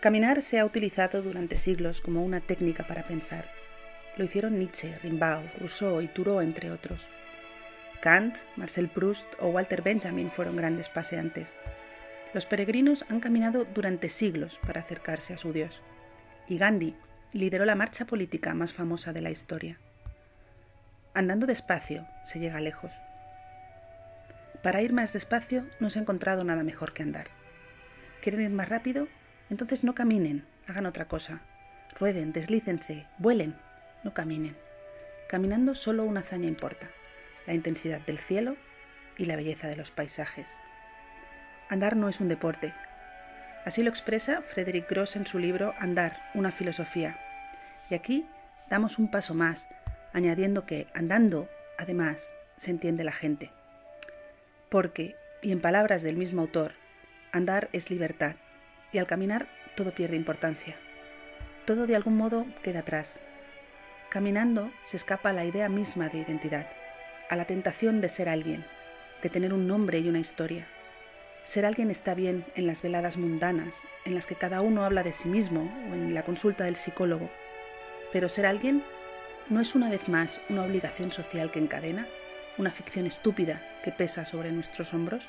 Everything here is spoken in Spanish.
Caminar se ha utilizado durante siglos como una técnica para pensar. Lo hicieron Nietzsche, Rimbaud, Rousseau y Thoreau, entre otros. Kant, Marcel Proust o Walter Benjamin fueron grandes paseantes. Los peregrinos han caminado durante siglos para acercarse a su Dios. Y Gandhi lideró la marcha política más famosa de la historia. Andando despacio se llega lejos. Para ir más despacio no se ha encontrado nada mejor que andar. ¿Quieren ir más rápido? Entonces no caminen, hagan otra cosa. Rueden, deslícense, vuelen, no caminen. Caminando solo una hazaña importa, la intensidad del cielo y la belleza de los paisajes. Andar no es un deporte. Así lo expresa Frederick Gross en su libro Andar, una filosofía. Y aquí damos un paso más, añadiendo que andando, además, se entiende la gente. Porque, y en palabras del mismo autor, andar es libertad, y al caminar todo pierde importancia. Todo de algún modo queda atrás. Caminando se escapa a la idea misma de identidad, a la tentación de ser alguien, de tener un nombre y una historia. Ser alguien está bien en las veladas mundanas, en las que cada uno habla de sí mismo o en la consulta del psicólogo. Pero ser alguien no es una vez más una obligación social que encadena, una ficción estúpida que pesa sobre nuestros hombros.